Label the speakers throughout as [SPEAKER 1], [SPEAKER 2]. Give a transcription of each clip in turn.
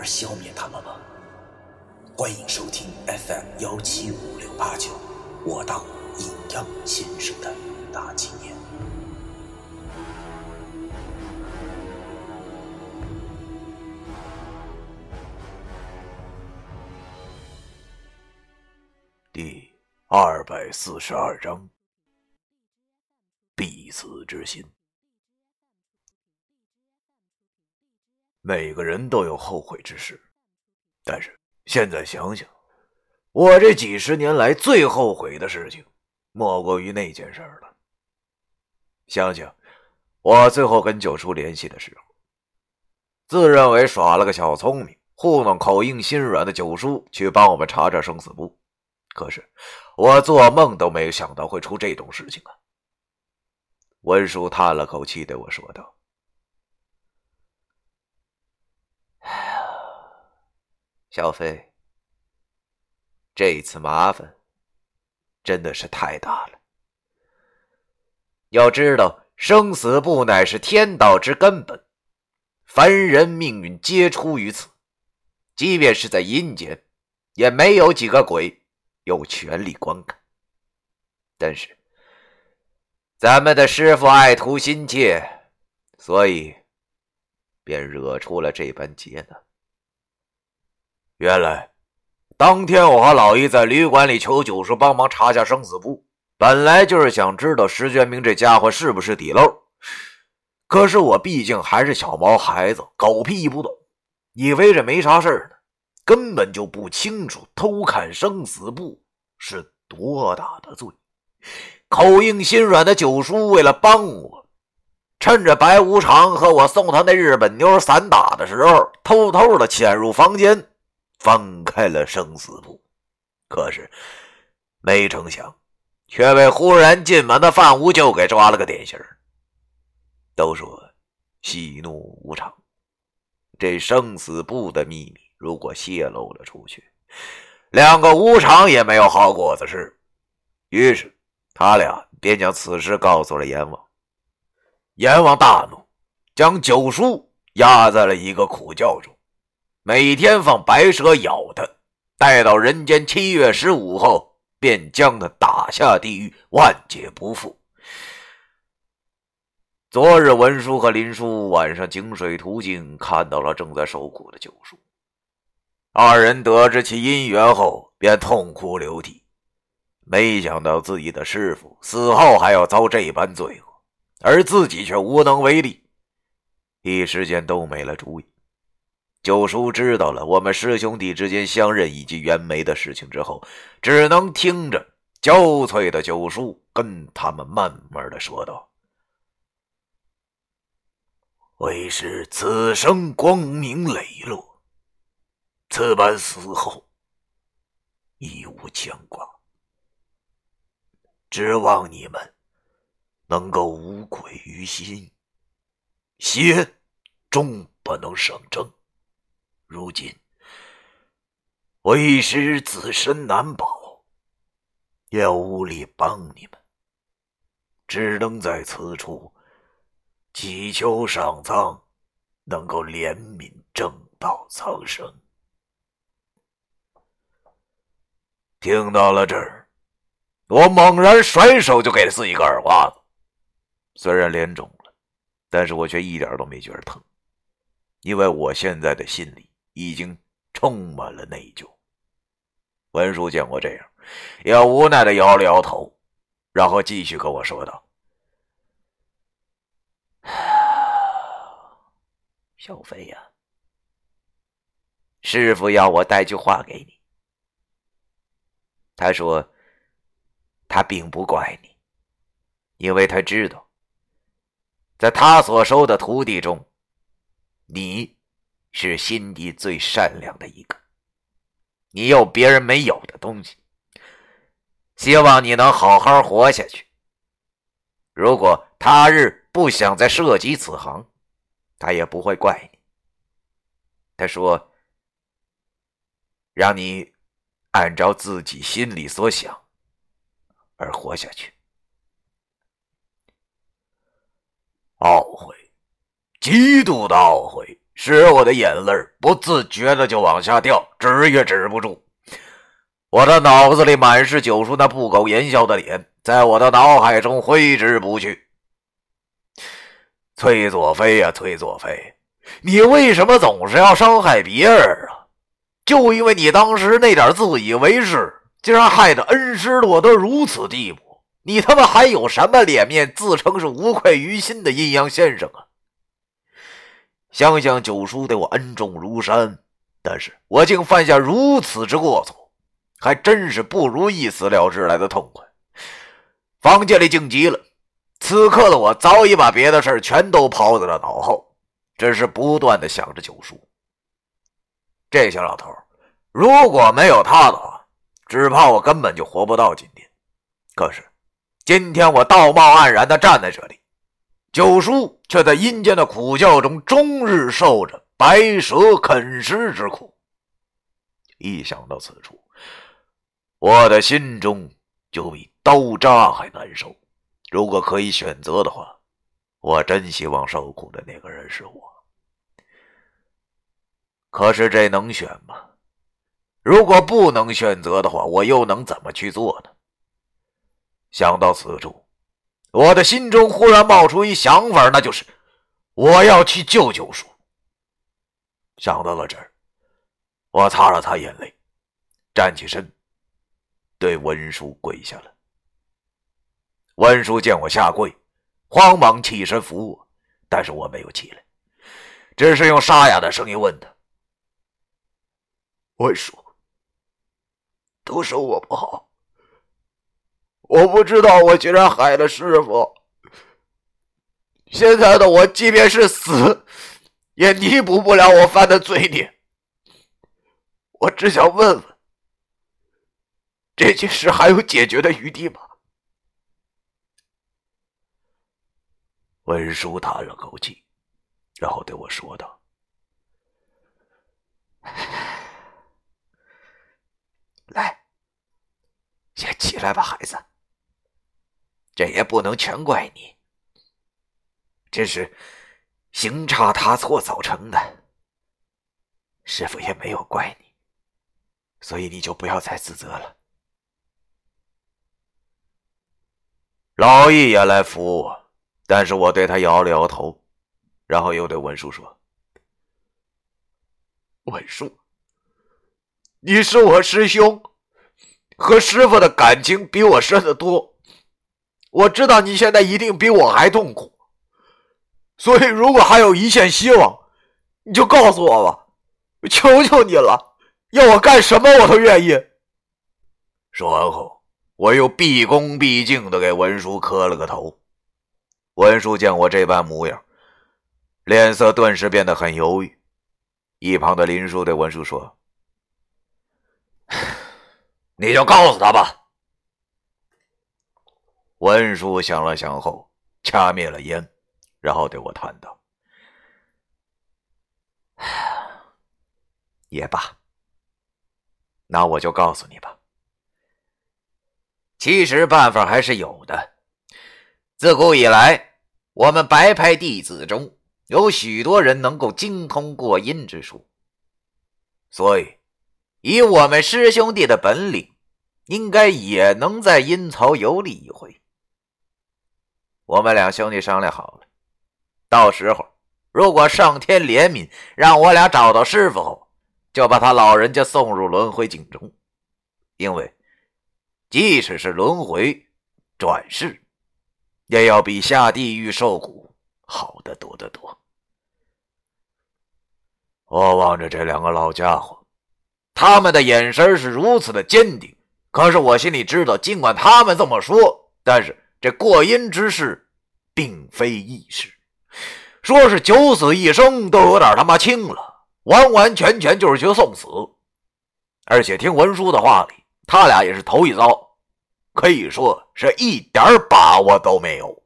[SPEAKER 1] 而消灭他们吗？欢迎收听 FM 幺七五六八九，我当阴阳先生的大纪念。
[SPEAKER 2] 第二百四十二章，必死之心。每个人都有后悔之事，但是现在想想，我这几十年来最后悔的事情，莫过于那件事了。想想我最后跟九叔联系的时候，自认为耍了个小聪明，糊弄口硬心软的九叔去帮我们查查生死簿，可是我做梦都没有想到会出这种事情啊！文叔叹了口气，对我说道。小飞，这次麻烦真的是太大了。要知道，生死簿乃是天道之根本，凡人命运皆出于此。即便是在阴间，也没有几个鬼有权利观看。但是，咱们的师傅爱徒心切，所以便惹出了这般劫难。原来，当天我和老姨在旅馆里求九叔帮忙查下生死簿，本来就是想知道石觉明这家伙是不是底漏。可是我毕竟还是小毛孩子，狗屁不懂，以为这没啥事呢，根本就不清楚偷看生死簿是多大的罪。口硬心软的九叔为了帮我，趁着白无常和我送他那日本妞散打的时候，偷偷的潜入房间。翻开了生死簿，可是没成想，却被忽然进门的范无咎给抓了个典型都说喜怒无常，这生死簿的秘密如果泄露了出去，两个无常也没有好果子吃。于是他俩便将此事告诉了阎王。阎王大怒，将九叔压在了一个苦窖中。每天放白蛇咬他，待到人间七月十五后，便将他打下地狱，万劫不复。昨日文叔和林叔晚上井水途经，看到了正在受苦的九叔。二人得知其因缘后，便痛哭流涕。没想到自己的师傅死后还要遭这般罪恶，而自己却无能为力，一时间都没了主意。九叔知道了我们师兄弟之间相认以及袁梅的事情之后，只能听着焦悴的九叔跟他们慢慢的说道：“为师此生光明磊落，此般死后亦无牵挂，指望你们能够无愧于心，邪终不能胜正。”如今，为师自身难保，也无力帮你们，只能在此处祈求上苍能够怜悯正道苍生。听到了这儿，我猛然甩手就给了自己一个耳刮子，虽然脸肿了，但是我却一点都没觉得疼，因为我现在的心里。已经充满了内疚。文叔见我这样，也无奈的摇了摇头，然后继续跟我说道：“ 小飞呀，师傅要我带句话给你。他说，他并不怪你，因为他知道，在他所收的徒弟中，你。”是心底最善良的一个。你有别人没有的东西，希望你能好好活下去。如果他日不想再涉及此行，他也不会怪你。他说：“让你按照自己心里所想而活下去。”
[SPEAKER 1] 懊悔，极度的懊悔。使我的眼泪不自觉的就往下掉，止也止不住。我的脑子里满是九叔那不苟言笑的脸，在我的脑海中挥之不去。崔佐飞呀，崔佐飞，你为什么总是要伤害别人啊？就因为你当时那点自以为是，竟然害得恩师落得如此地步，你他妈还有什么脸面自称是无愧于心的阴阳先生啊？想想九叔对我恩重如山，但是我竟犯下如此之过错，还真是不如一死了之来的痛快。房间里静极了，此刻的我早已把别的事全都抛在了脑后，只是不断的想着九叔。这小老头，如果没有他的话，只怕我根本就活不到今天。可是，今天我道貌岸然的站在这里。九叔却在阴间的苦叫中终日受着白蛇啃食之苦。一想到此处，我的心中就比刀扎还难受。如果可以选择的话，我真希望受苦的那个人是我。可是这能选吗？如果不能选择的话，我又能怎么去做呢？想到此处。我的心中忽然冒出一想法，那就是我要去救九叔。想到了这儿，我擦了擦眼泪，站起身，对文叔跪下了。文叔见我下跪，慌忙起身扶我，但是我没有起来，只是用沙哑的声音问他：“文叔，都是我不好。”我不知道，我居然害了师傅。现在的我，即便是死，也弥补不了我犯的罪孽。我只想问问，这件事还有解决的余地吗？文叔叹了口气，然后对我说道：“ 来，先起来吧，孩子。”这也不能全怪你，这是行差踏错造成的。师傅也没有怪你，所以你就不要再自责了。老易也来扶我，但是我对他摇了摇头，然后又对文叔说：“文叔，你是我师兄，和师傅的感情比我深得多。”我知道你现在一定比我还痛苦，所以如果还有一线希望，你就告诉我吧，求求你了，要我干什么我都愿意。说完后，我又毕恭毕敬的给文叔磕了个头。文叔见我这般模样，脸色顿时变得很犹豫。一旁的林叔对文叔说：“ 你就告诉他吧。”文叔想了想后，掐灭了烟，然后对我叹道：“也罢，那我就告诉你吧。其实办法还是有的。自古以来，我们白派弟子中有许多人能够精通过阴之术，所以以我们师兄弟的本领，应该也能在阴曹游历一回。”我们两兄弟商量好了，到时候如果上天怜悯，让我俩找到师傅后，就把他老人家送入轮回井中。因为即使是轮回转世，也要比下地狱受苦好得多得多。我望着这两个老家伙，他们的眼神是如此的坚定，可是我心里知道，尽管他们这么说，但是。这过阴之事，并非易事。说是九死一生，都有点他妈轻了。
[SPEAKER 2] 完完全全就是去送死。而且听文书的话里，他俩也是头一遭，可以说是一点把握都没有。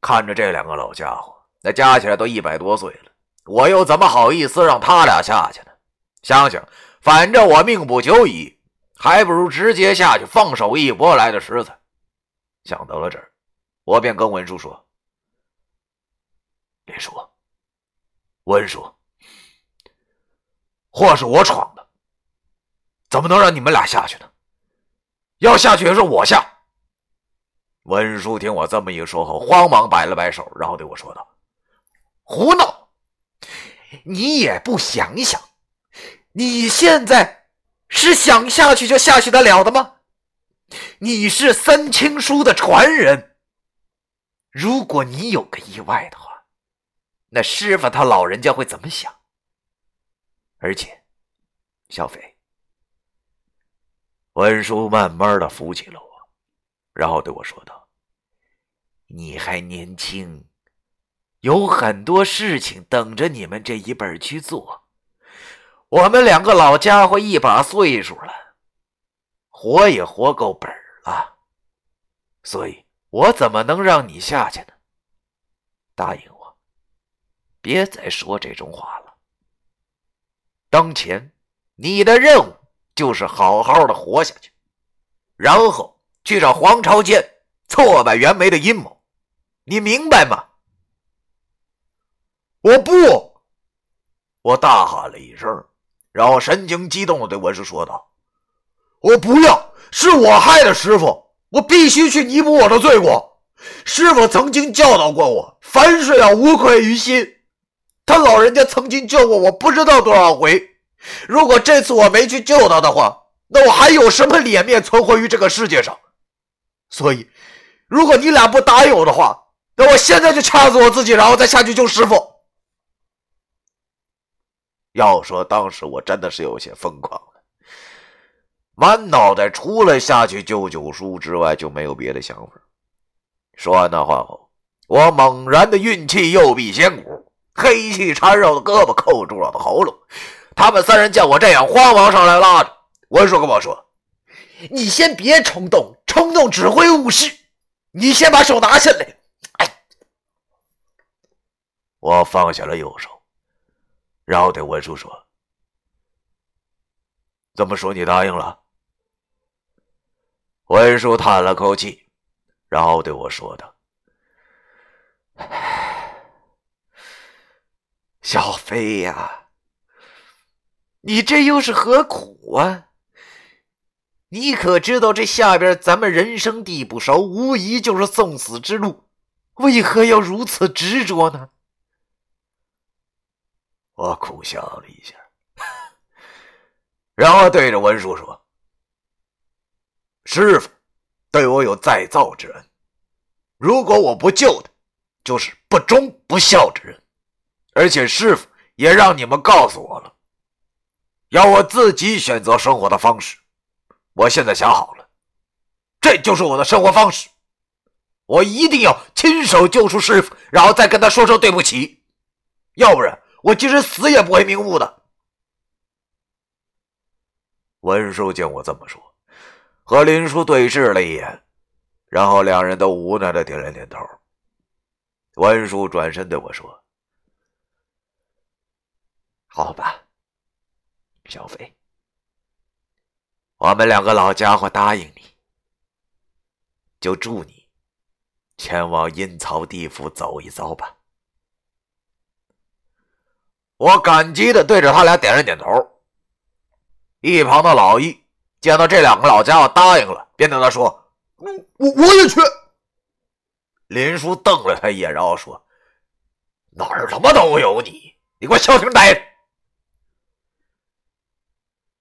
[SPEAKER 2] 看着这两个老家伙，那加起来都一百多岁了，我又怎么好意思让他俩下去呢？想想，反正我命不久矣，还不如直接下去放手一搏来的实在。想到了这儿，我便跟文叔说：“林叔，文叔，祸是我闯的，怎么能让你们俩下去呢？要下去也是我下。”文叔听我这么一说后，慌忙摆了摆手，然后对我说道：“胡闹！你也不想想，你现在是想下去就下去得了的吗？你是三清书的传人，如果你有个意外的话，那师傅他老人家会怎么想？而且，小飞，文叔慢慢的扶起了我。”然后对我说道：“你还年轻，有很多事情等着你们这一辈去做。我们两个老家伙一把岁数了，活也活够本了，所以我怎么能让你下去呢？答应我，别再说这种话了。当前你的任务就是好好的活下去，然后。”去找黄朝坚挫败袁枚的阴谋，你明白吗？我不！我大喊了一声，然后神情激动的对文叔说道：“我不要！是我害的师傅，我必须去弥补我的罪过。师傅曾经教导过我，凡事要无愧于心。他老人家曾经救过我，不知道多少回。如果这次我没去救他的话，那我还有什么脸面存活于这个世界上？”所以，如果你俩不答应我的话，那我现在就掐死我自己，然后再下去救师傅。要说当时我真的是有些疯狂，满脑袋除了下去救九叔之外就没有别的想法。说完那话后，我猛然的运气右臂仙骨，黑气缠绕的胳膊扣住了我的喉咙。他们三人见我这样，慌忙上来拉着文叔跟我说：“你先别冲动。”冲动只会误事，你先把手拿下来。哎，我放下了右手，然后对文叔说：“怎么说你答应了？”文叔叹了口气，然后对我说道：“ 小飞呀，你这又是何苦啊？”你可知道，这下边咱们人生地不熟，无疑就是送死之路，为何要如此执着呢？我苦笑了一下，然后对着文叔说：“师傅对我有再造之恩，如果我不救他，就是不忠不孝之人。而且师傅也让你们告诉我了，要我自己选择生活的方式。”我现在想好了，这就是我的生活方式。我一定要亲手救出师傅，然后再跟他说声对不起，要不然我即使死也不会瞑目的。文叔见我这么说，和林叔对视了一眼，然后两人都无奈的点了点头。文叔转身对我说：“好吧，小飞。”我们两个老家伙答应你，就祝你前往阴曹地府走一遭吧。我感激的对着他俩点了点头。一旁的老易见到这两个老家伙答应了，便对他说：“我我我也去。”林叔瞪了他一眼，然后说：“哪儿他妈都有你！你给我消停待着！”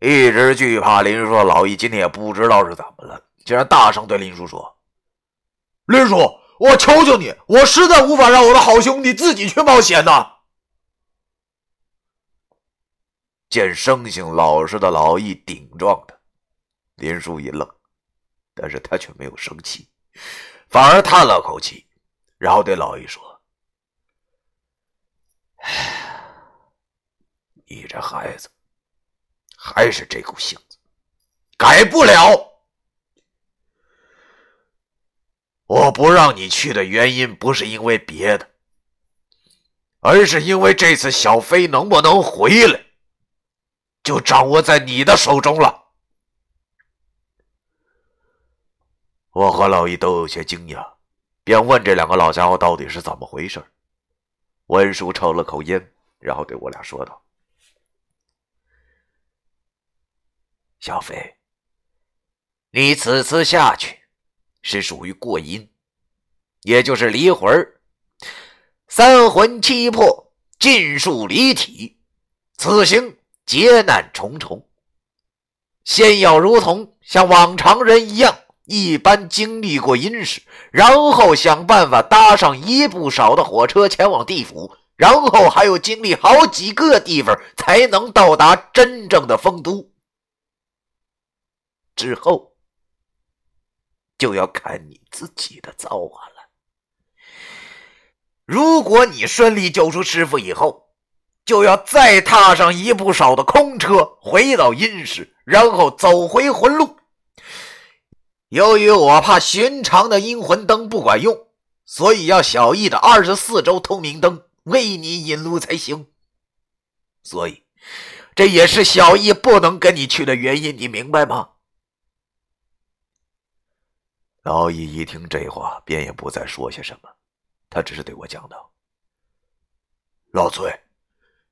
[SPEAKER 2] 一直惧怕林叔的老易今天也不知道是怎么了，竟然大声对林叔说：“林叔，我求求你，我实在无法让我的好兄弟自己去冒险呐！”见生性老实的老易顶撞他，林叔一愣，但是他却没有生气，反而叹了口气，然后对老易说：“你这孩子还是这股性子，改不了。我不让你去的原因不是因为别的，而是因为这次小飞能不能回来，就掌握在你的手中了。我和老易都有些惊讶，便问这两个老家伙到底是怎么回事。文叔抽了口烟，然后对我俩说道：“小飞，你此次下去。”是属于过阴，也就是离魂三魂七魄尽数离体，此行劫难重重。先要如同像往常人一样，一般经历过阴世，然后想办法搭上一不少的火车前往地府，然后还要经历好几个地方才能到达真正的丰都。之后。就要看你自己的造化了。如果你顺利救出师傅以后，就要再踏上一不少的空车回到阴世，然后走回魂路。由于我怕寻常的阴魂灯不管用，所以要小易的二十四周通明灯为你引路才行。所以，这也是小易不能跟你去的原因，你明白吗？老易一听这话，便也不再说些什么，他只是对我讲道：“老崔，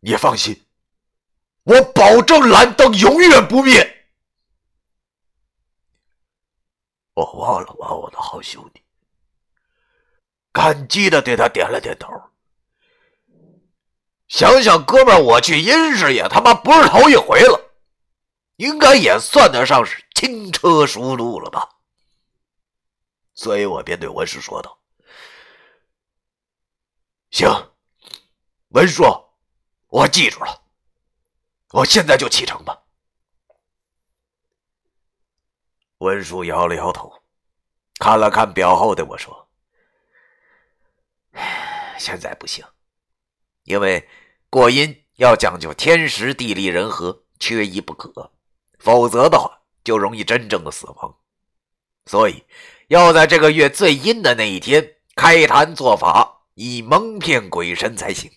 [SPEAKER 2] 你放心，我保证蓝灯永远不灭。”我望了望我的好兄弟，感激的对他点了点头。想想哥们，我去阴世也他妈不是头一回了，应该也算得上是轻车熟路了吧。所以我便对文叔说道：“行，文叔，我记住了，我现在就启程吧。”文叔摇了摇头，看了看表后对我说：“现在不行，因为过阴要讲究天时地利人和，缺一不可，否则的话就容易真正的死亡。所以。”要在这个月最阴的那一天开坛做法，以蒙骗鬼神才行。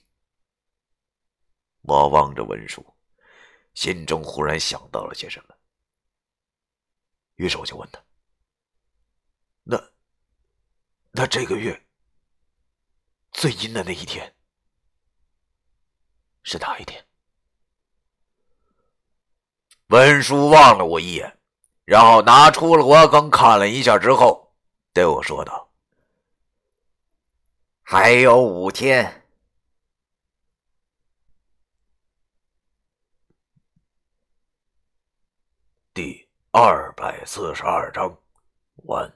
[SPEAKER 2] 我望着文书，心中忽然想到了些什么，于是我就问他：“那，那这个月最阴的那一天是哪一天？”文书望了我一眼，然后拿出了罗庚看了一下之后。对我说道：“还有五天。”第二百四十二章完。